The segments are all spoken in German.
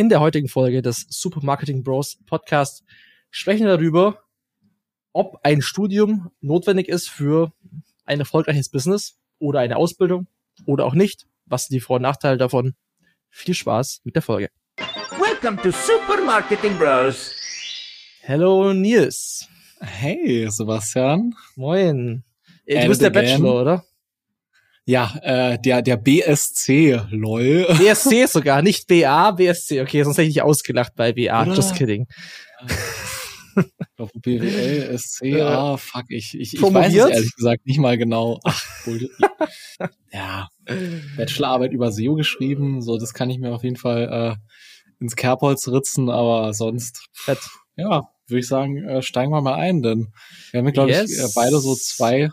In der heutigen Folge des Supermarketing Bros Podcast sprechen wir darüber, ob ein Studium notwendig ist für ein erfolgreiches Business oder eine Ausbildung oder auch nicht. Was sind die Vor- und Nachteile davon? Viel Spaß mit der Folge. Welcome to Supermarketing Bros. Hello Nils. Hey Sebastian. Moin. Du bist it der again. Bachelor, oder? Ja, äh, der, der BSC, lol. BSC sogar, nicht BA, BSC. Okay, sonst hätte ich dich ausgelacht bei BA. Oder? Just kidding. Ich glaube, BWL, SC, Äh, ah, fuck, ich, ich, ich weiß promoviert? es ehrlich gesagt nicht mal genau. Ach, ja, Bachelorarbeit über SEO geschrieben, so, das kann ich mir auf jeden Fall äh, ins Kerbholz ritzen, aber sonst, Fett. ja, würde ich sagen, äh, steigen wir mal ein, denn wir haben, glaube Yes. ich, äh, beide so zwei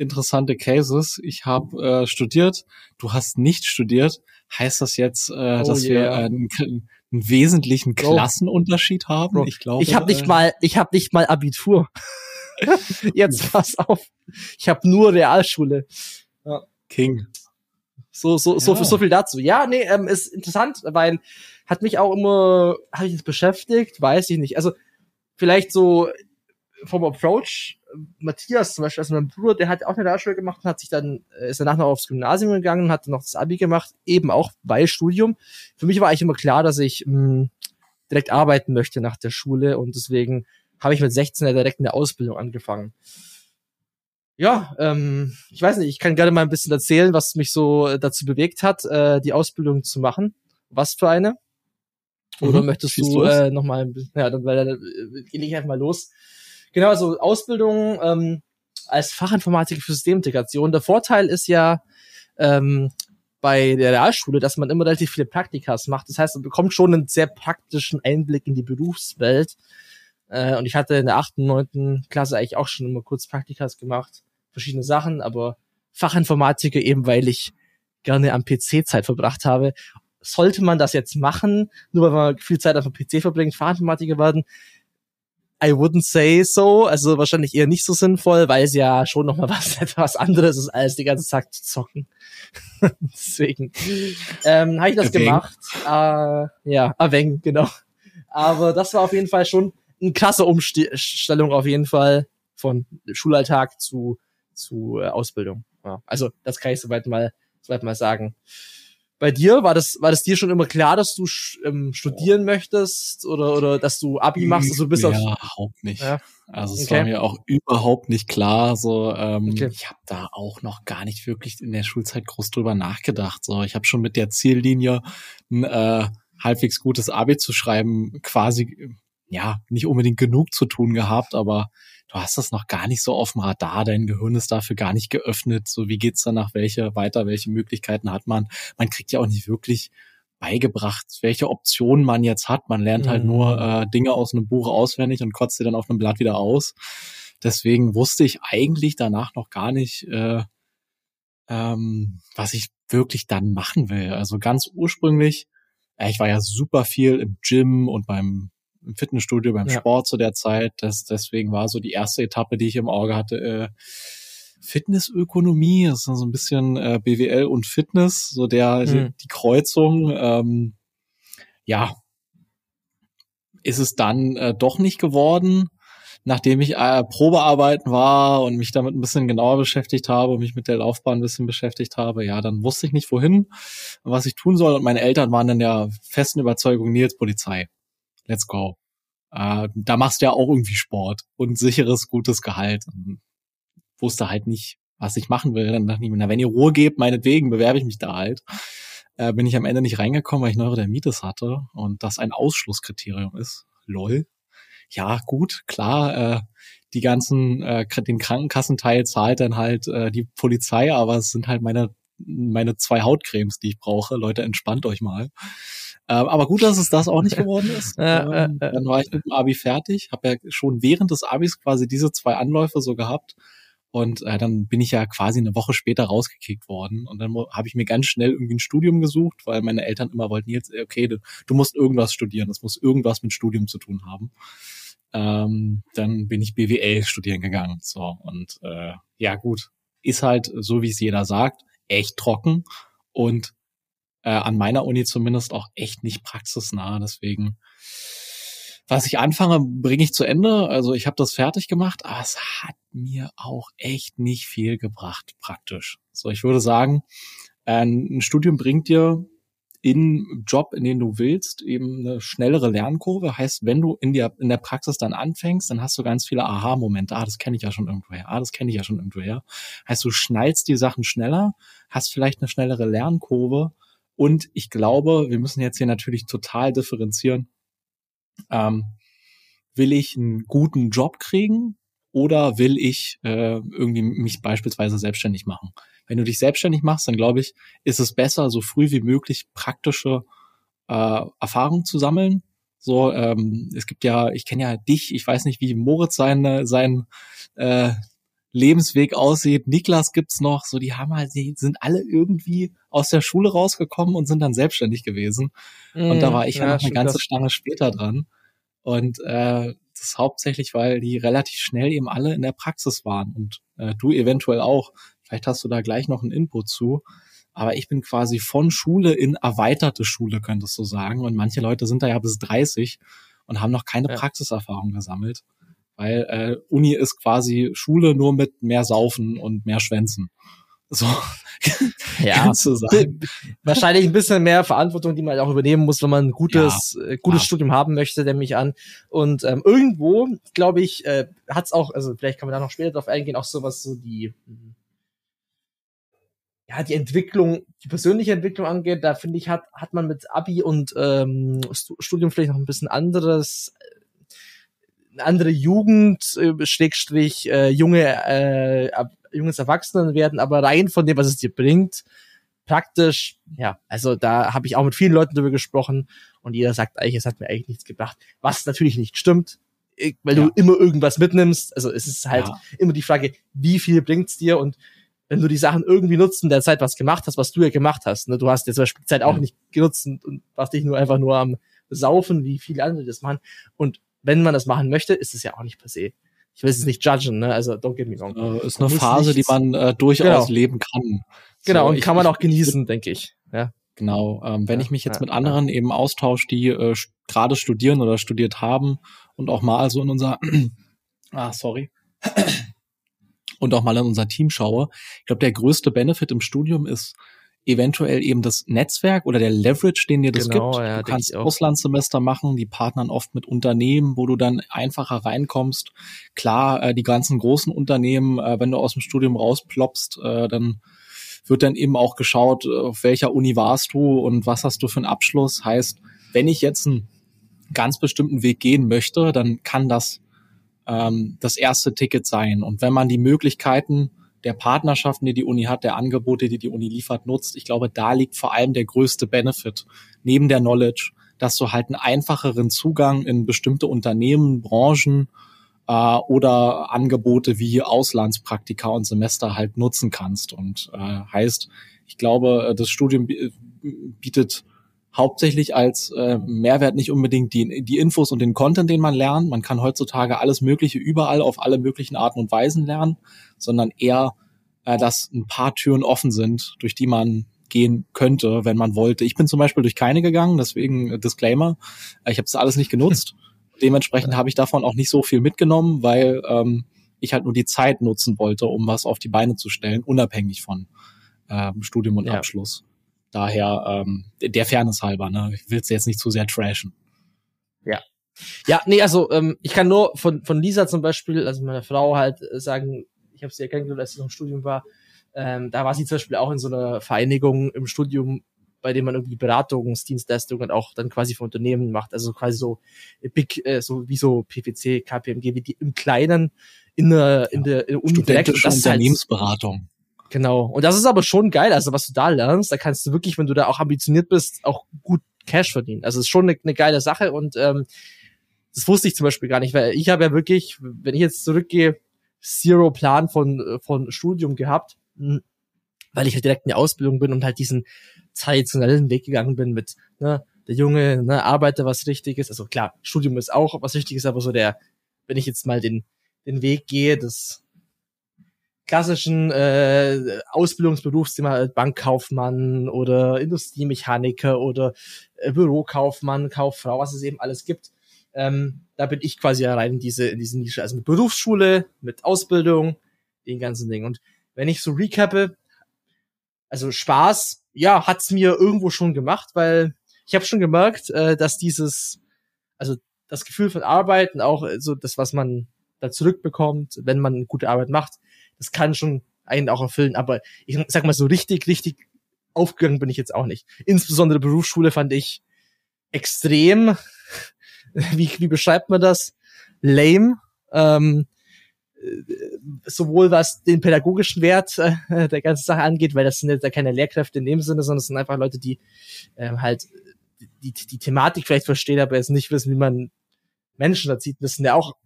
interessante Cases. Ich habe äh, studiert, du hast nicht studiert. Heißt das jetzt, äh, Oh dass wir yeah. äh, einen, einen wesentlichen. Klassenunterschied haben? Bro, ich glaube. Ich habe nicht äh, mal, ich habe nicht mal Abitur. Jetzt pass auf. Ich habe nur Realschule. King. So, so, so, Ja. viel, so viel dazu. Ja, nee, ähm, ist interessant, weil hat mich auch immer, habe ich es beschäftigt, weiß ich nicht. Also vielleicht so vom Approach, Matthias zum Beispiel, also mein Bruder, der hat auch eine Realschule gemacht und hat sich dann, äh, ist danach noch aufs Gymnasium gegangen und hat dann noch das Abi gemacht, eben auch bei Studium. Für mich war eigentlich immer klar, dass ich mh, direkt arbeiten möchte nach der Schule und deswegen habe ich mit 16 ja direkt eine Ausbildung angefangen. Ja, ähm, ich weiß nicht, ich kann gerne mal ein bisschen erzählen, was mich so äh, dazu bewegt hat, äh, die Ausbildung zu machen. Was für eine? Oder Mhm, möchtest du los. äh, noch mal, ein bisschen- ja, dann, weil, dann äh, gehe ich einfach mal los. Genau, also Ausbildung ähm, als Fachinformatiker für Systemintegration. Der Vorteil ist ja ähm, bei der Realschule, dass man immer relativ viele Praktikas macht. Das heißt, man bekommt schon einen sehr praktischen Einblick in die Berufswelt. Äh, und ich hatte in der achten, neunten Klasse eigentlich auch schon immer kurz Praktikas gemacht, verschiedene Sachen, aber Fachinformatiker eben, weil ich gerne am PC Zeit verbracht habe. Sollte man das jetzt machen, nur weil man viel Zeit auf dem PC verbringt, Fachinformatiker werden? I wouldn't say so, also wahrscheinlich eher nicht so sinnvoll, weil es ja schon noch mal was etwas anderes ist, als die ganze Zeit zu zocken. Deswegen ähm, habe ich das Erwähnt. gemacht. Äh, ja, erwähnen, genau. Aber das war auf jeden Fall schon eine krasse Umstellung auf jeden Fall von Schulalltag zu zu äh, Ausbildung. Ja, also das kann ich soweit mal soweit mal sagen. Bei dir war das war das dir schon immer klar, dass du ähm, studieren möchtest oder oder dass du Abi machst, also bis ja, auf überhaupt nicht. Ja. Also es Okay. war mir auch überhaupt nicht klar. So, ähm, Okay. ich habe da auch noch gar nicht wirklich in der Schulzeit groß drüber nachgedacht. So, ich habe schon mit der Ziellinie ein äh, halbwegs gutes Abi zu schreiben, quasi ja nicht unbedingt genug zu tun gehabt, aber du hast das noch gar nicht so auf dem Radar. Dein Gehirn ist dafür gar nicht geöffnet. So, wie geht's danach? Welche weiter? Welche Möglichkeiten hat man? Man kriegt ja auch nicht wirklich beigebracht, welche Optionen man jetzt hat. Man lernt halt Mhm. nur äh, Dinge aus einem Buch auswendig und kotzt sie dann auf einem Blatt wieder aus. Deswegen wusste ich eigentlich danach noch gar nicht, äh, ähm, was ich wirklich dann machen will. Also ganz ursprünglich, äh, ich war ja super viel im Gym und beim im Fitnessstudio, beim Ja. Sport zu der Zeit. Das, deswegen war so die erste Etappe, die ich im Auge hatte, äh, Fitnessökonomie, das ist so ein bisschen äh, BWL und Fitness, so der Mhm. die Kreuzung. Ähm, ja, ist es dann äh, doch nicht geworden, nachdem ich äh, Probearbeiten war und mich damit ein bisschen genauer beschäftigt habe und mich mit der Laufbahn ein bisschen beschäftigt habe. Ja, dann wusste ich nicht wohin und was ich tun soll. Und meine Eltern waren in der festen Überzeugung, Nils Polizei. Let's go. Äh, da machst du ja auch irgendwie Sport und sicheres, gutes Gehalt. Und wusste halt nicht, was ich machen will. Dann dachte ich mir, na, wenn ihr Ruhe gebt, meinetwegen bewerbe ich mich da halt. Äh, bin ich am Ende nicht reingekommen, weil ich Neurodermitis hatte und das ein Ausschlusskriterium ist. Lol. Ja, gut, klar, äh, die ganzen, äh, den Krankenkassenteil zahlt dann halt äh, die Polizei, aber es sind halt meine, meine zwei Hautcremes, die ich brauche. Leute, entspannt euch mal. Ähm, aber gut, dass es das auch nicht geworden ist. Ähm, dann war ich mit dem Abi fertig, habe ja schon während des Abis quasi diese zwei Anläufe so gehabt. Und äh, dann bin ich ja quasi eine Woche später rausgekickt worden. Und dann habe ich mir ganz schnell irgendwie ein Studium gesucht, weil meine Eltern immer wollten jetzt, äh, okay, du, du musst irgendwas studieren, das muss irgendwas mit Studium zu tun haben. Ähm, dann bin ich BWL studieren gegangen. So, und äh, ja gut, ist halt, so wie es jeder sagt, echt trocken und äh, an meiner Uni zumindest auch echt nicht praxisnah. Deswegen, was ich anfange, bringe ich zu Ende. Also ich habe das fertig gemacht, aber es hat mir auch echt nicht viel gebracht, praktisch. So, ich würde sagen, ein Studium bringt dir in Job, in den du willst, eben eine schnellere Lernkurve. Heißt, wenn du in der, in der Praxis dann anfängst, dann hast du ganz viele Aha-Momente. Ah, das kenne ich ja schon irgendwoher. Ah, das kenne ich ja schon irgendwoher. Heißt, du schnallst die Sachen schneller, hast vielleicht eine schnellere Lernkurve. Und ich glaube, wir müssen jetzt hier natürlich total differenzieren. Ähm, will ich einen guten Job kriegen oder will ich äh, irgendwie mich beispielsweise selbstständig machen? Wenn du dich selbstständig machst, dann glaube ich, ist es besser, so früh wie möglich praktische äh, Erfahrungen zu sammeln. So, ähm, es gibt ja, ich kenne ja dich, ich weiß nicht, wie Moritz sein, sein äh, Lebensweg aussieht. Niklas gibt's noch, so die haben halt, die sind alle irgendwie aus der Schule rausgekommen und sind dann selbstständig gewesen. Mm, und da mm, war ich ja, noch eine ganze Stange später dran. Und äh, das ist hauptsächlich, weil die relativ schnell eben alle in der Praxis waren und äh, du eventuell auch. Vielleicht hast du da gleich noch einen Input zu. Aber ich bin quasi von Schule in erweiterte Schule, könntest du sagen. Und manche Leute sind da ja bis 30 und haben noch keine ja. Praxiserfahrung gesammelt. Weil äh, Uni ist quasi Schule nur mit mehr Saufen und mehr Schwänzen. So. Ja, wahrscheinlich ein bisschen mehr Verantwortung, die man auch übernehmen muss, wenn man ein gutes, ja, äh, gutes ja. Studium haben möchte, nehme ich an. Und ähm, irgendwo, glaube ich, äh, hat es auch, also vielleicht kann man da noch später drauf eingehen, auch sowas so die ja, die Entwicklung, die persönliche Entwicklung angeht, da finde ich, hat, hat man mit Abi und ähm, Studium vielleicht noch ein bisschen anderes, andere Jugend, äh, Schrägstrich, äh, junge, äh, junges Erwachsenen werden, aber rein von dem, was es dir bringt, praktisch, ja, also da habe ich auch mit vielen Leuten drüber gesprochen und jeder sagt eigentlich, es hat mir eigentlich nichts gebracht, was natürlich nicht stimmt, weil ja. du immer irgendwas mitnimmst, also es ist halt ja. immer die Frage, wie viel bringt's dir und wenn du die Sachen irgendwie nutzt in der Zeit was gemacht hast, was du ja gemacht hast. Ne? Du hast jetzt zum Beispiel die Zeit auch nicht genutzt und, und warst dich nur einfach nur am Saufen, wie viele andere das machen. Und wenn man das machen möchte, ist es ja auch nicht per se. Ich will es nicht judgen, ne? Also don't get me wrong. Äh, ist eine Phase, die man äh, durchaus genau. leben kann. Genau, und ich, kann man auch genießen, denke ich. Ja. Genau. Ähm, wenn ja, ich mich jetzt ja, mit anderen ja. eben austausche, die äh, gerade studieren oder studiert haben und auch mal so in unser ah, sorry und auch mal in unser Team schaue, ich glaube, der größte Benefit im Studium ist eventuell eben das Netzwerk oder der Leverage, den dir das genau, gibt. Ja, du kannst Auslandssemester machen, die partnern oft mit Unternehmen, wo du dann einfacher reinkommst. Klar, äh, die ganzen großen Unternehmen, äh, wenn du aus dem Studium rausploppst, äh, dann wird dann eben auch geschaut, auf welcher Uni warst du und was hast du für einen Abschluss. Heißt, wenn ich jetzt einen ganz bestimmten Weg gehen möchte, dann kann das ähm, das erste Ticket sein. Und wenn man die Möglichkeiten der Partnerschaften, die die Uni hat, der Angebote, die die Uni liefert, nutzt, ich glaube, da liegt vor allem der größte Benefit neben der Knowledge, dass du halt einen einfacheren Zugang in bestimmte Unternehmen, Branchen äh, oder Angebote wie Auslandspraktika und Semester halt nutzen kannst. Und äh, heißt, ich glaube, das Studium bietet hauptsächlich als äh, Mehrwert nicht unbedingt die, die Infos und den Content, den man lernt. Man kann heutzutage alles Mögliche überall auf alle möglichen Arten und Weisen lernen, sondern eher, äh, dass ein paar Türen offen sind, durch die man gehen könnte, wenn man wollte. Ich bin zum Beispiel durch keine gegangen, deswegen äh, Disclaimer. Ich habe das alles nicht genutzt. Dementsprechend habe ich davon auch nicht so viel mitgenommen, weil ähm, ich halt nur die Zeit nutzen wollte, um was auf die Beine zu stellen, unabhängig von ähm, Studium und ja. Abschluss. Daher ähm, der Fairness halber, ne? Ich will es jetzt nicht zu sehr trashen. Ja. Ja, nee, also ähm, ich kann nur von, von Lisa zum Beispiel, also meiner Frau halt äh, sagen, ich habe sie ja kennengelernt, als sie noch im Studium war, ähm, da war sie zum Beispiel auch in so einer Vereinigung im Studium, bei dem man irgendwie Beratungsdienstleistungen auch dann quasi für Unternehmen macht, also quasi so big, äh, so wie so PPC, KPMG, wie die im Kleinen in der, in der, in der Uni ist halt Unternehmensberatung. Halt, Genau. Und das ist aber schon geil. Also was du da lernst, da kannst du wirklich, wenn du da auch ambitioniert bist, auch gut Cash verdienen. Also es ist schon eine, eine geile Sache und ähm, das wusste ich zum Beispiel gar nicht, weil ich habe ja wirklich, wenn ich jetzt zurückgehe, Zero Plan von, von Studium gehabt, hm, weil ich halt direkt in die Ausbildung bin und halt diesen traditionellen Weg gegangen bin mit, ne, der Junge, ne, arbeite was richtig ist. Also klar, Studium ist auch was Wichtiges, aber so der, wenn ich jetzt mal den, den Weg gehe, das klassischen äh, Ausbildungsberufsthema Bankkaufmann oder Industriemechaniker oder äh, Bürokaufmann, Kauffrau, was es eben alles gibt. Ähm, da bin ich quasi rein in diese, in diese Nische. Also mit Berufsschule, mit Ausbildung, den ganzen Ding. Und wenn ich so recappe, also Spaß, ja, hat's mir irgendwo schon gemacht, weil ich habe schon gemerkt, äh, dass dieses, also das Gefühl von Arbeit und auch so das, was man da zurückbekommt, wenn man gute Arbeit macht, das kann schon einen auch erfüllen, aber ich sag mal so richtig, richtig aufgegangen bin ich jetzt auch nicht. Insbesondere Berufsschule fand ich extrem, wie, wie beschreibt man das? Lame. Ähm, äh, sowohl was den pädagogischen Wert äh, der ganzen Sache angeht, weil das sind jetzt ja keine Lehrkräfte in dem Sinne, sondern es sind einfach Leute, die äh, halt die, die Thematik vielleicht verstehen, aber jetzt nicht wissen, wie man Menschen erzieht. Sind ja auch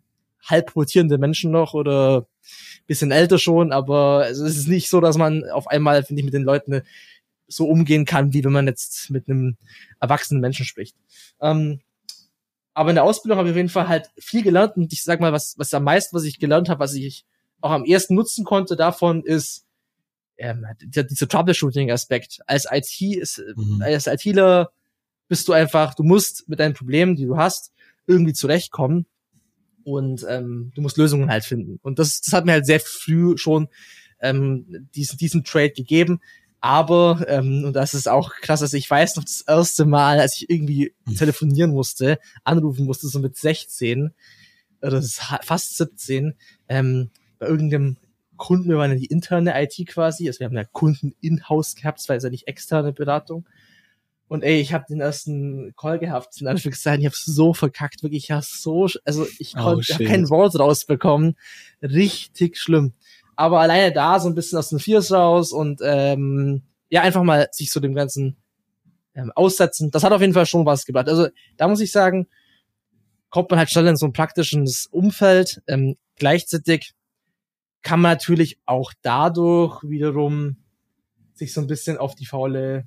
halb rotierende Menschen noch oder bisschen älter schon, aber es ist nicht so, dass man auf einmal, finde ich, mit den Leuten so umgehen kann, wie wenn man jetzt mit einem erwachsenen Menschen spricht. Ähm, aber in der Ausbildung habe ich auf jeden Fall halt viel gelernt und ich sag mal, was, was am meisten, was ich gelernt habe, was ich auch am ersten nutzen konnte davon, ist ähm, dieser Troubleshooting-Aspekt. Als IT ist, mhm. als ITler bist du einfach, du musst mit deinen Problemen, die du hast, irgendwie zurechtkommen und ähm, du musst Lösungen halt finden. Und das, das hat mir halt sehr früh schon ähm, diesen, diesen Trade gegeben. Aber, ähm, und das ist auch krass, also ich weiß noch das erste Mal, als ich irgendwie hm. telefonieren musste, anrufen musste, so mit 16 oder fast 17, ähm, bei irgendeinem Kunden, wir waren ja die interne IT quasi, also wir haben ja Kunden in-house gehabt, das war ja nicht externe Beratung. Und ey, ich habe den ersten Call gehabt, in Anführungszeichen, ich habe so verkackt, wirklich, ich habe so, also ich konnte oh, kein Wort rausbekommen, richtig schlimm. Aber alleine da so ein bisschen aus den Viers raus und ähm, ja, einfach mal sich so dem Ganzen ähm, aussetzen, das hat auf jeden Fall schon was gebracht. Also da muss ich sagen, kommt man halt schnell in so ein praktisches Umfeld. Ähm, gleichzeitig kann man natürlich auch dadurch wiederum sich so ein bisschen auf die faule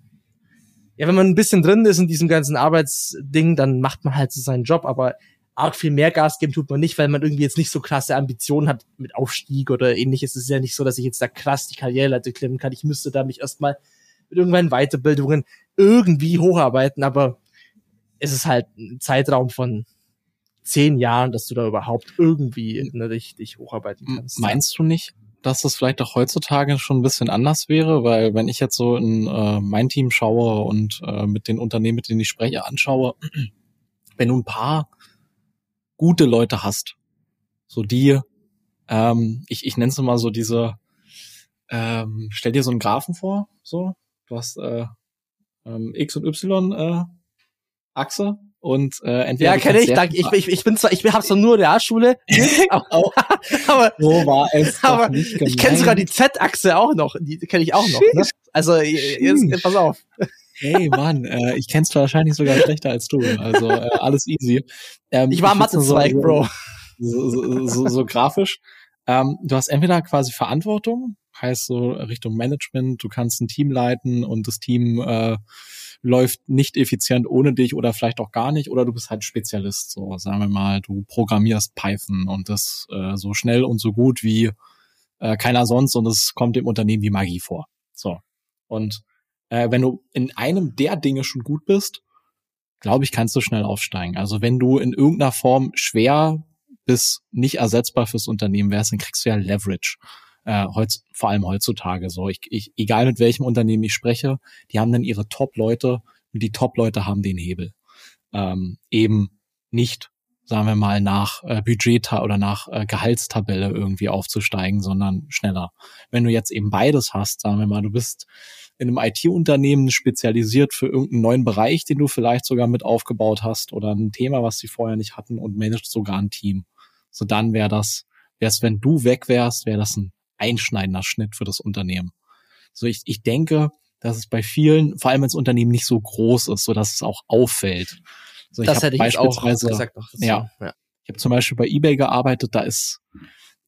ja, wenn man ein bisschen drin ist in diesem ganzen Arbeitsding, dann macht man halt so seinen Job, aber arg viel mehr Gas geben tut man nicht, weil man irgendwie jetzt nicht so krasse Ambitionen hat mit Aufstieg oder ähnliches. Es ist ja nicht so, dass ich jetzt da krass die Karriereleiter klimmen kann. Ich müsste da mich erstmal mit irgendwelchen Weiterbildungen irgendwie hocharbeiten, aber es ist halt ein Zeitraum von zehn Jahren, dass du da überhaupt irgendwie richtig hocharbeiten kannst. Meinst du nicht, dass das vielleicht auch heutzutage schon ein bisschen anders wäre, weil wenn ich jetzt so in äh, mein Team schaue und äh, mit den Unternehmen, mit denen ich spreche, anschaue, wenn du ein paar gute Leute hast, so die, ähm, ich, ich nenne es mal so diese, ähm, stell dir so einen Graphen vor, so, du hast äh, ähm, X und Y äh, Achse und äh, entweder ja kenne ich, danke. Ich, ich, ich bin zwar, ich habe zwar nur Realschule, aber, aber so war es aber ich kenne sogar die Z-Achse auch noch, die kenne ich auch noch. Ne? Also jetzt, pass auf. Hey Mann, äh, ich kenn's wahrscheinlich sogar schlechter als du. Also äh, alles easy. Ähm, ich war Mathe-Zweig, so, Bro. So, so, so, so grafisch. Ähm, du hast entweder quasi Verantwortung, heißt so Richtung Management, du kannst ein Team leiten und das Team äh, läuft nicht effizient ohne dich oder vielleicht auch gar nicht oder du bist halt Spezialist. So sagen wir mal, du programmierst Python und das äh, so schnell und so gut wie äh, keiner sonst und es kommt dem Unternehmen wie Magie vor. So und äh, wenn du in einem der Dinge schon gut bist, glaube ich, kannst du schnell aufsteigen. Also wenn du in irgendeiner Form schwer bis nicht ersetzbar fürs Unternehmen wärst, dann kriegst du ja Leverage äh, heutz, vor allem heutzutage so. Ich, ich, egal mit welchem Unternehmen ich spreche, die haben dann ihre Top-Leute und die Top-Leute haben den Hebel. Ähm, eben nicht, sagen wir mal, nach äh, Budget oder nach äh, Gehaltstabelle irgendwie aufzusteigen, sondern schneller. Wenn du jetzt eben beides hast, sagen wir mal, du bist in einem IT-Unternehmen spezialisiert für irgendeinen neuen Bereich, den du vielleicht sogar mit aufgebaut hast oder ein Thema, was sie vorher nicht hatten und managst sogar ein Team. So dann wäre das, wär's, wenn du weg wärst, wäre das ein einschneidender Schnitt für das Unternehmen. So, ich, ich denke, dass es bei vielen, vor allem wenn das Unternehmen nicht so groß ist, so dass es auch auffällt. So, das hätte ich beispielsweise, auch gesagt. Noch ja, ja. Ich habe zum Beispiel bei eBay gearbeitet, da ist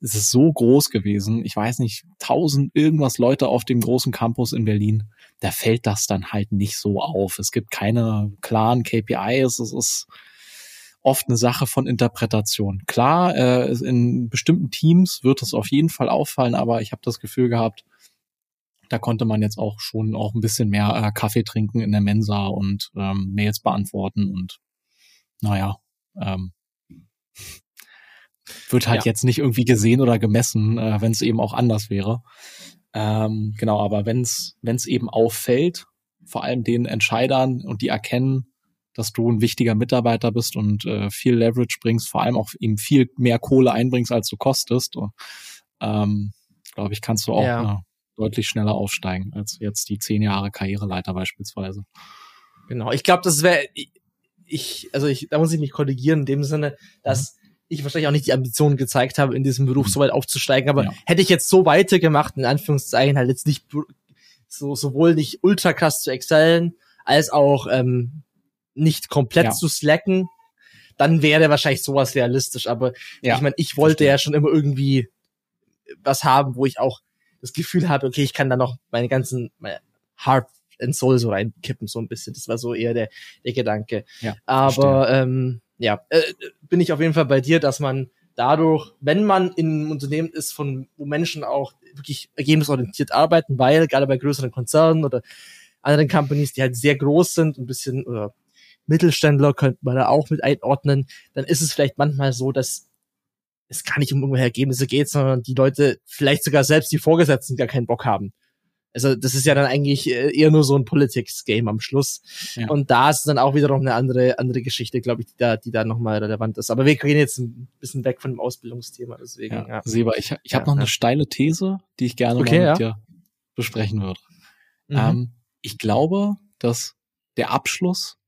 es ist so groß gewesen, ich weiß nicht, tausend irgendwas Leute auf dem großen Campus in Berlin, da fällt das dann halt nicht so auf. Es gibt keine klaren KPIs, es ist oft eine Sache von Interpretation. Klar, äh, in bestimmten Teams wird es auf jeden Fall auffallen, aber ich habe das Gefühl gehabt, da konnte man jetzt auch schon auch ein bisschen mehr äh, Kaffee trinken in der Mensa und ähm, Mails beantworten und naja, ähm, wird halt ja. jetzt nicht irgendwie gesehen oder gemessen, äh, wenn es eben auch anders wäre. Ähm, genau, aber wenn es wenn es eben auffällt, vor allem den Entscheidern und die erkennen, dass du ein wichtiger Mitarbeiter bist und äh, viel Leverage bringst, vor allem auch eben viel mehr Kohle einbringst, als du kostest, ähm, glaube ich, kannst du auch ja. äh, deutlich schneller aufsteigen als jetzt die zehn Jahre Karriereleiter beispielsweise. Genau, ich glaube, das wäre ich, also ich, da muss ich mich korrigieren in dem Sinne, dass mhm ich wahrscheinlich auch nicht die Ambitionen gezeigt habe, in diesem Beruf mhm. so weit aufzusteigen. Aber ja. hätte ich jetzt so weitergemacht, in Anführungszeichen, halt jetzt nicht so sowohl nicht ultra krass zu excellen, als auch ähm, nicht komplett ja. zu slacken, dann wäre wahrscheinlich sowas realistisch. Aber ja, ich meine, ich wollte ja schon immer irgendwie was haben, wo ich auch das Gefühl habe, okay, ich kann da noch meine ganzen meine Heart and Soul so reinkippen, so ein bisschen. Das war so eher der, der Gedanke. Ja, Aber ähm, ja, äh, bin ich auf jeden Fall bei dir, dass man dadurch, wenn man in einem Unternehmen ist, von wo Menschen auch wirklich ergebnisorientiert arbeiten, weil gerade bei größeren Konzernen oder anderen Companies, die halt sehr groß sind, ein bisschen oder Mittelständler könnte man da auch mit einordnen, dann ist es vielleicht manchmal so, dass es gar nicht um irgendwelche Ergebnisse geht, sondern die Leute vielleicht sogar selbst die Vorgesetzten gar keinen Bock haben. Also das ist ja dann eigentlich äh, eher nur so ein Politics-Game am Schluss. Ja. Und da ist dann auch wiederum eine andere andere Geschichte, glaube ich, die da, die da nochmal relevant ist. Aber wir gehen jetzt ein bisschen weg von dem Ausbildungsthema. Deswegen, ja. ja. Seba, ich, ich habe noch eine steile These, die ich gerne okay, mal mit dir besprechen würde. Mhm. Ähm, ich glaube, dass der Abschluss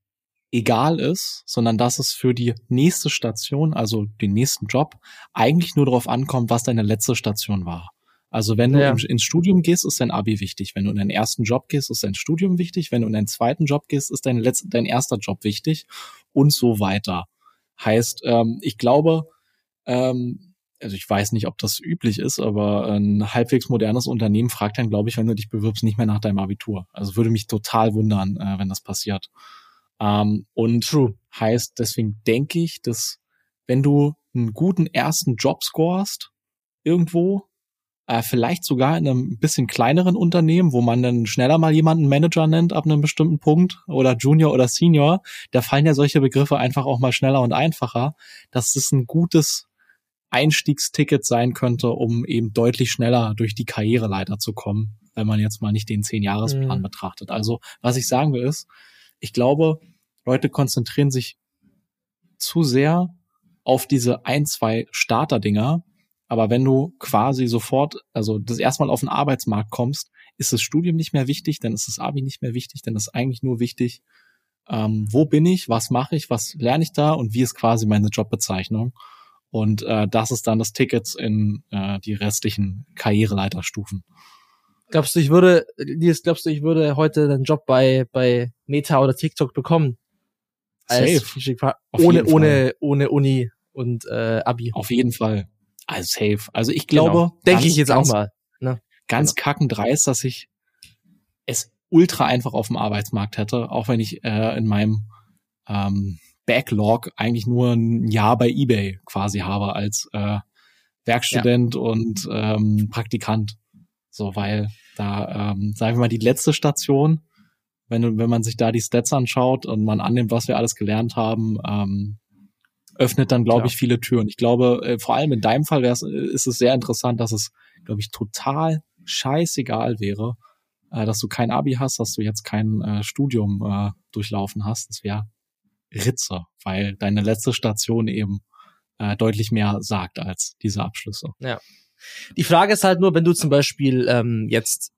egal ist, sondern dass es für die nächste Station, also den nächsten Job, eigentlich nur darauf ankommt, was deine letzte Station war. Also wenn du ja. ins Studium gehst, ist dein Abi wichtig. Wenn du in deinen ersten Job gehst, ist dein Studium wichtig. Wenn du in deinen zweiten Job gehst, ist dein, letzter, dein erster Job wichtig und so weiter. Heißt, ähm, ich glaube, ähm, also ich weiß nicht, ob das üblich ist, aber ein halbwegs modernes Unternehmen fragt dann, glaube ich, wenn du dich bewirbst, nicht mehr nach deinem Abitur. Also würde mich total wundern, äh, wenn das passiert. Ähm, und True. heißt, deswegen denke ich, dass wenn du einen guten ersten Job scorest, irgendwo, äh, vielleicht sogar in einem bisschen kleineren Unternehmen, wo man dann schneller mal jemanden Manager nennt ab einem bestimmten Punkt oder Junior oder Senior, da fallen ja solche Begriffe einfach auch mal schneller und einfacher, dass es ein gutes Einstiegsticket sein könnte, um eben deutlich schneller durch die Karriereleiter zu kommen, wenn man jetzt mal nicht den Zehn-Jahres-Plan mhm. betrachtet. Also, was ich sagen will ist, ich glaube, Leute konzentrieren sich zu sehr auf diese ein, zwei Starter-Dinger aber wenn du quasi sofort, also das erstmal auf den Arbeitsmarkt kommst, ist das Studium nicht mehr wichtig, dann ist das Abi nicht mehr wichtig, dann ist eigentlich nur wichtig, ähm, wo bin ich, was mache ich, was lerne ich da und wie ist quasi meine Jobbezeichnung. Und äh, das ist dann das Ticket in äh, die restlichen Karriereleiterstufen. Glaubst du, ich würde, Lies, glaubst du, ich würde heute einen Job bei, bei Meta oder TikTok bekommen? Als Safe. ohne, ohne, ohne Uni und äh, Abi. Auf jeden Fall. Also safe. Also ich glaube, genau. denke ich jetzt ganz, auch mal. Ne? Ganz genau. kackendreist, dass ich es ultra einfach auf dem Arbeitsmarkt hätte, auch wenn ich äh, in meinem ähm, Backlog eigentlich nur ein Jahr bei eBay quasi habe als äh, Werkstudent ja. und ähm, Praktikant. So, weil da, ähm, sagen wir mal, die letzte Station, wenn, wenn man sich da die Stats anschaut und man annimmt, was wir alles gelernt haben, ähm, öffnet dann, glaube ich, viele Türen. Ich glaube, äh, vor allem in deinem Fall wär's, äh, ist es sehr interessant, dass es, glaube ich, total scheißegal wäre, äh, dass du kein Abi hast, dass du jetzt kein äh, Studium äh, durchlaufen hast. Das wäre Ritze, weil deine letzte Station eben äh, deutlich mehr sagt als diese Abschlüsse. Ja. Die Frage ist halt nur, wenn du zum Beispiel ähm, jetzt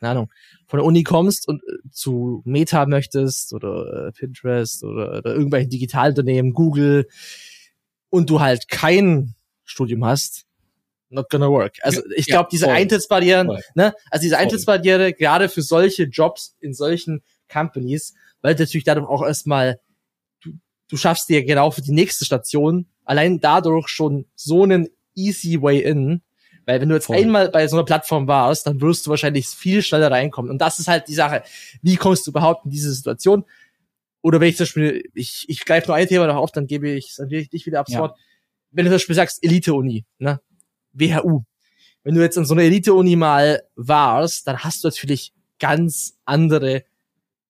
keine Ahnung, von der Uni kommst und äh, zu Meta möchtest oder äh, Pinterest oder, oder irgendwelchen Digitalunternehmen, Google und du halt kein Studium hast, not gonna work. Also ich glaube, diese voll, Eintrittsbarrieren, voll. ne, also diese Eintrittsbarriere gerade für solche Jobs in solchen Companies, weil natürlich dadurch auch erstmal du, du schaffst dir genau für die nächste Station allein dadurch schon so einen easy way in, weil wenn du jetzt Voll. einmal bei so einer Plattform warst, dann wirst du wahrscheinlich viel schneller reinkommen. Und das ist halt die Sache. Wie kommst du überhaupt in diese Situation? oder wenn ich zum Beispiel, ich, ich greife nur ein Thema noch auf, dann gebe ich, dann gebe ich dich wieder Ja. Wort. Wenn du zum Beispiel sagst, Elite-Uni, ne? WHU. Wenn du jetzt in so einer Elite-Uni mal warst, dann hast du natürlich ganz andere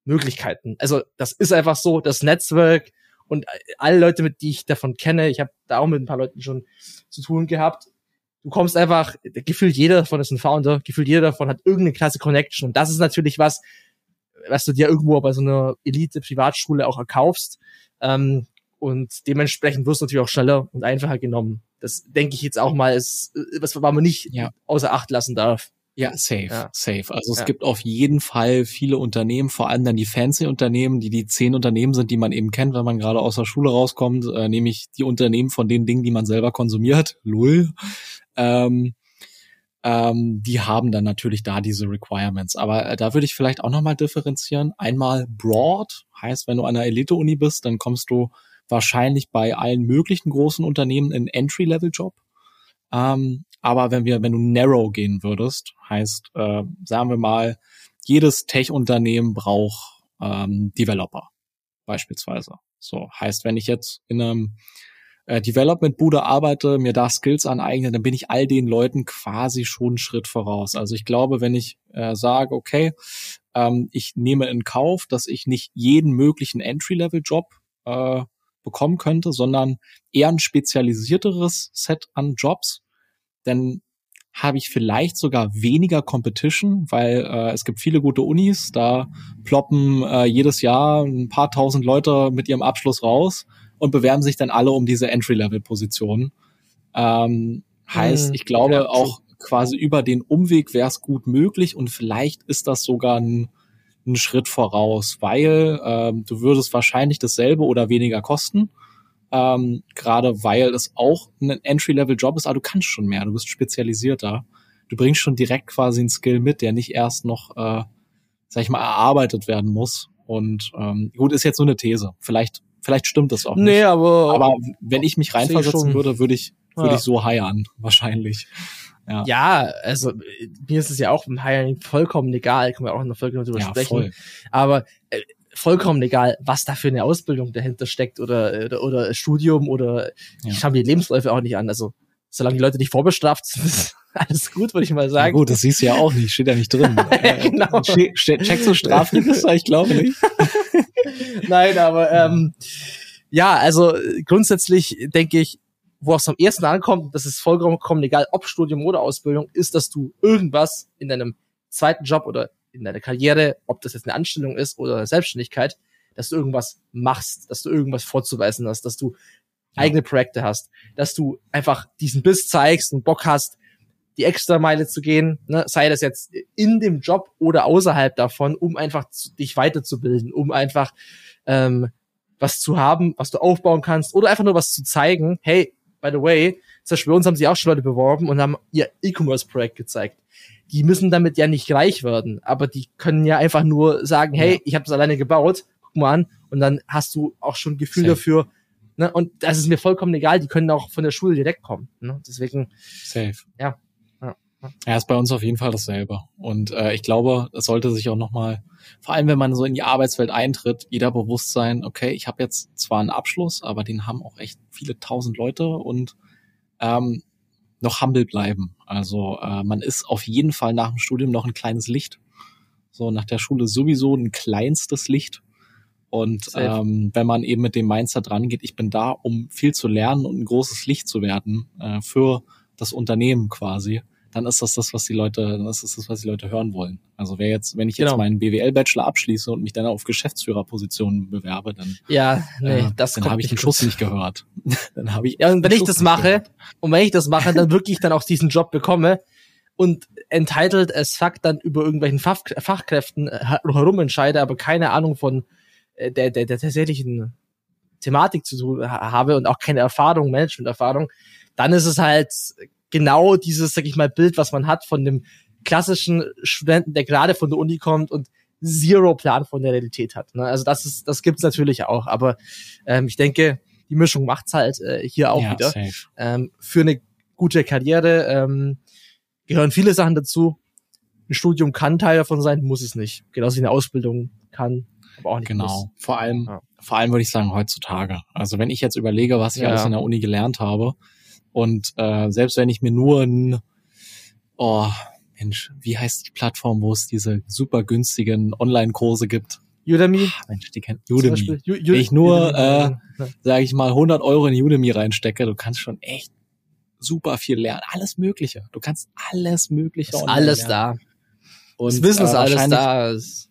Möglichkeiten. Also das ist einfach so, das Netzwerk und alle Leute, mit die ich davon kenne, ich habe da auch mit ein paar Leuten schon zu tun gehabt. Du kommst einfach, gefühlt jeder davon ist ein Founder, gefühlt jeder davon hat irgendeine klasse Connection. Und das ist natürlich was, was du dir irgendwo bei so einer Elite-Privatschule auch erkaufst. Ähm, und dementsprechend wirst du natürlich auch schneller und einfacher genommen. Das denke ich jetzt auch mal, ist, äh, was man nicht Ja. außer Acht lassen darf. Ja, safe, Ja. safe. Also es Ja. gibt auf jeden Fall viele Unternehmen, vor allem dann die fancy Unternehmen, die die zehn Unternehmen sind, die man eben kennt, wenn man gerade aus der Schule rauskommt, äh, nämlich die Unternehmen von den Dingen, die man selber konsumiert. Lull. Ähm, ähm, die haben dann natürlich da diese Requirements. Aber äh, da würde ich vielleicht auch nochmal differenzieren. Einmal broad, heißt, wenn du an einer Elite-Uni bist, dann kommst du wahrscheinlich bei allen möglichen großen Unternehmen in Entry-Level-Job. Ähm, aber wenn wir, wenn du narrow gehen würdest, heißt, äh, sagen wir mal, jedes Tech-Unternehmen braucht ähm, Developer beispielsweise. So heißt, wenn ich jetzt in einem äh, Development-Bude arbeite, mir da Skills aneigne, dann bin ich all den Leuten quasi schon einen Schritt voraus. Also ich glaube, wenn ich äh, sage, okay, ähm, ich nehme in Kauf, dass ich nicht jeden möglichen Entry-Level-Job äh, bekommen könnte, sondern eher ein spezialisierteres Set an Jobs, dann habe ich vielleicht sogar weniger Competition, weil äh, es gibt viele gute Unis, da ploppen äh, jedes Jahr ein paar tausend Leute mit ihrem Abschluss raus und bewerben sich dann alle um diese Entry-Level-Positionen. Ähm, heißt, Hm, ich glaube ja, auch quasi über den Umweg wäre es gut möglich und vielleicht ist das sogar ein, ein Schritt voraus, weil ähm, du würdest wahrscheinlich dasselbe oder weniger kosten. Ähm, Gerade weil es auch ein Entry-Level-Job ist, aber du kannst schon mehr, du bist spezialisierter. Du bringst schon direkt quasi einen Skill mit, der nicht erst noch, äh, sag ich mal, erarbeitet werden muss. Und ähm, gut, ist jetzt so eine These. Vielleicht, vielleicht stimmt das auch Nee, nicht. aber, Aber wenn ich mich reinversetzen würde, würde ich, würde Ja. ich so heiern, wahrscheinlich. Ja, ja, also mir ist es ja auch im Hiring vollkommen egal, können wir auch noch vollkommen drüber ja sprechen. voll. Aber äh, vollkommen egal, was da für eine Ausbildung dahinter steckt oder oder, oder Studium oder Ja. ich schaue mir die Lebensläufe auch nicht an. Also solange die Leute nicht vorbestraft sind, alles gut, würde ich mal Ja, sagen. gut, das siehst du ja auch nicht, steht ja nicht drin. Äh, Genau. che- che- Checkst du Strafregister? Ich glaube nicht. Nein, aber ähm, ja, also grundsätzlich denke ich, wo es am ersten ankommt, das ist vollkommen egal, ob Studium oder Ausbildung, ist, dass du irgendwas in deinem zweiten Job oder in deiner Karriere, ob das jetzt eine Anstellung ist oder eine Selbstständigkeit, dass du irgendwas machst, dass du irgendwas vorzuweisen hast, dass du Ja. eigene Projekte hast, dass du einfach diesen Biss zeigst und Bock hast, die extra Meile zu gehen, ne? sei das jetzt in dem Job oder außerhalb davon, um einfach zu, dich weiterzubilden, um einfach ähm, was zu haben, was du aufbauen kannst oder einfach nur was zu zeigen. Hey, by the way, bei uns haben sich auch schon Leute beworben und haben ihr E-Commerce-Projekt gezeigt. Die müssen damit ja nicht reich werden, aber die können ja einfach nur sagen, hey, Ja. ich habe das alleine gebaut, guck mal an, und dann hast du auch schon ein Gefühl Safe. dafür. Ne? Und das ist mir vollkommen egal, die können auch von der Schule direkt kommen. Ne? Deswegen, Safe. Ja. Ja. Ist bei uns auf jeden Fall dasselbe. Und äh, ich glaube, es sollte sich auch nochmal, vor allem wenn man so in die Arbeitswelt eintritt, jeder bewusst sein, okay, ich habe jetzt zwar einen Abschluss, aber den haben auch echt viele tausend Leute und ähm, noch humble bleiben. Also äh, man ist auf jeden Fall nach dem Studium noch ein kleines Licht. So nach der Schule sowieso ein kleinstes Licht. Und ähm, wenn man eben mit dem Mindset rangeht, ich bin da, um viel zu lernen und ein großes Licht zu werden äh, für das Unternehmen quasi, dann ist das das, was die Leute, dann ist das das, was die Leute hören wollen. Also wer jetzt, wenn ich jetzt Genau. meinen BWL-Bachelor abschließe und mich dann auf Geschäftsführerpositionen bewerbe, dann, ja, nee, äh, das dann habe ich den. Schuss nicht gehört. dann habe ich Ja, und wenn ich das mache, gehört. und wenn ich das mache, dann wirklich dann auch diesen Job bekomme und entitled as fuck dann über irgendwelchen Fach, Fachkräften äh, herum entscheide, aber keine Ahnung von äh, der, der, der tatsächlichen Thematik zu tun ha- habe und auch keine Erfahrung, Management-Erfahrung, dann ist es halt genau dieses, sag ich mal, Bild, was man hat von dem klassischen Studenten, der gerade von der Uni kommt und zero Plan von der Realität hat. Ne? Also das ist, das gibt's natürlich auch, aber ähm, ich denke, die Mischung macht's halt äh, hier auch ja, wieder Safe. ähm, für eine gute Karriere ähm, gehören viele Sachen dazu. Ein Studium kann Teil davon sein, muss es nicht. Genauso wie eine Ausbildung kann Aber auch nicht Genau. muss. Vor allem, Ja. vor allem würde ich sagen heutzutage. Also wenn ich jetzt überlege, was ich Ja. alles in der Uni gelernt habe und äh, selbst wenn ich mir nur ein, oh Mensch, wie heißt die Plattform, wo es diese super günstigen Online-Kurse gibt? Udemy. Ah, Mensch, die kennt Udemy. Ju- Wenn ich nur, Udemy, äh. Sage ich mal 100 Euro in Udemy reinstecke, du kannst schon echt super viel lernen. Alles Mögliche. Du kannst alles Mögliche ist alles lernen. da. Und, das Wissen ist äh, alles da. Ist-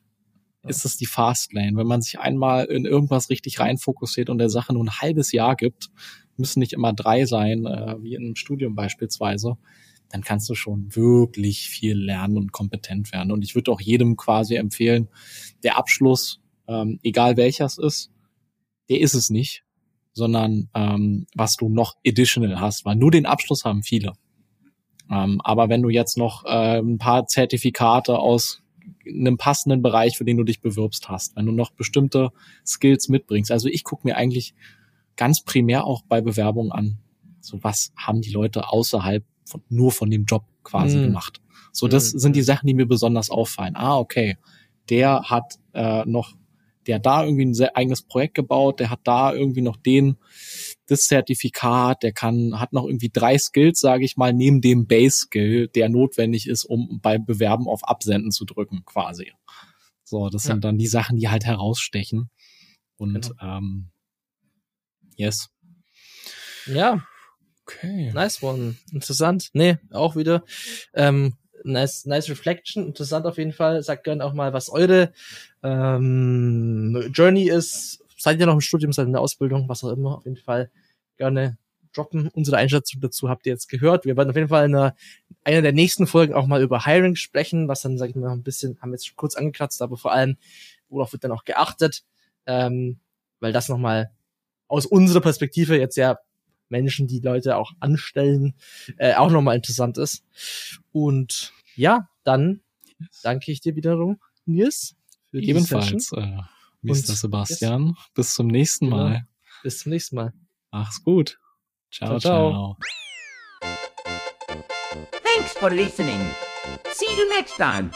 ist es die Fastlane. Wenn man sich einmal in irgendwas richtig reinfokussiert und der Sache nur ein halbes Jahr gibt, müssen nicht immer drei sein, äh, wie einem Studium beispielsweise, dann kannst du schon wirklich viel lernen und kompetent werden. Und ich würde auch jedem quasi empfehlen, der Abschluss, ähm, egal welcher es ist, der ist es nicht, sondern ähm, was du noch additional hast, weil nur den Abschluss haben viele. Ähm, aber wenn du jetzt noch äh, ein paar Zertifikate aus einem passenden Bereich, für den du dich bewirbst hast, wenn du noch bestimmte Skills mitbringst. Also ich gucke mir eigentlich ganz primär auch bei Bewerbungen an, so was haben die Leute außerhalb von, nur von dem Job quasi Mhm. gemacht. So, das Mhm. sind die Sachen, die mir besonders auffallen. Ah, okay, der hat äh, noch, der hat da irgendwie ein sehr eigenes Projekt gebaut, der hat da irgendwie noch den, das Zertifikat, der kann, hat noch irgendwie drei Skills, sage ich mal, neben dem Base-Skill, der notwendig ist, um beim Bewerben auf Absenden zu drücken, quasi. So, das Ja. sind dann die Sachen, die halt herausstechen. Und Genau. ähm, yes. Ja, Okay. nice one. Interessant. Nee, auch wieder. Ähm, nice, nice Reflection. Interessant auf jeden Fall. Sagt gerne auch mal, was eure ähm, Journey ist. Seid ihr noch im Studium, seid ihr in der Ausbildung, was auch immer. Auf jeden Fall gerne droppen. Unsere Einschätzung dazu habt ihr jetzt gehört. Wir werden auf jeden Fall in einer, einer der nächsten Folgen auch mal über Hiring sprechen, was dann, sag ich mal, ein bisschen, haben wir jetzt schon kurz angekratzt, aber vor allem, worauf wird dann auch geachtet, ähm, weil das nochmal aus unserer Perspektive jetzt ja Menschen, die Leute auch anstellen, äh, auch nochmal interessant ist. Und ja, dann danke ich dir wiederum, Nils. Für. Ebenfalls, äh, Mr. Sebastian. Bis zum nächsten Genau. Mal. Bis zum nächsten Mal. Mach's gut. Ciao, Ciao, ciao. ciao. Thanks for listening. See you next time.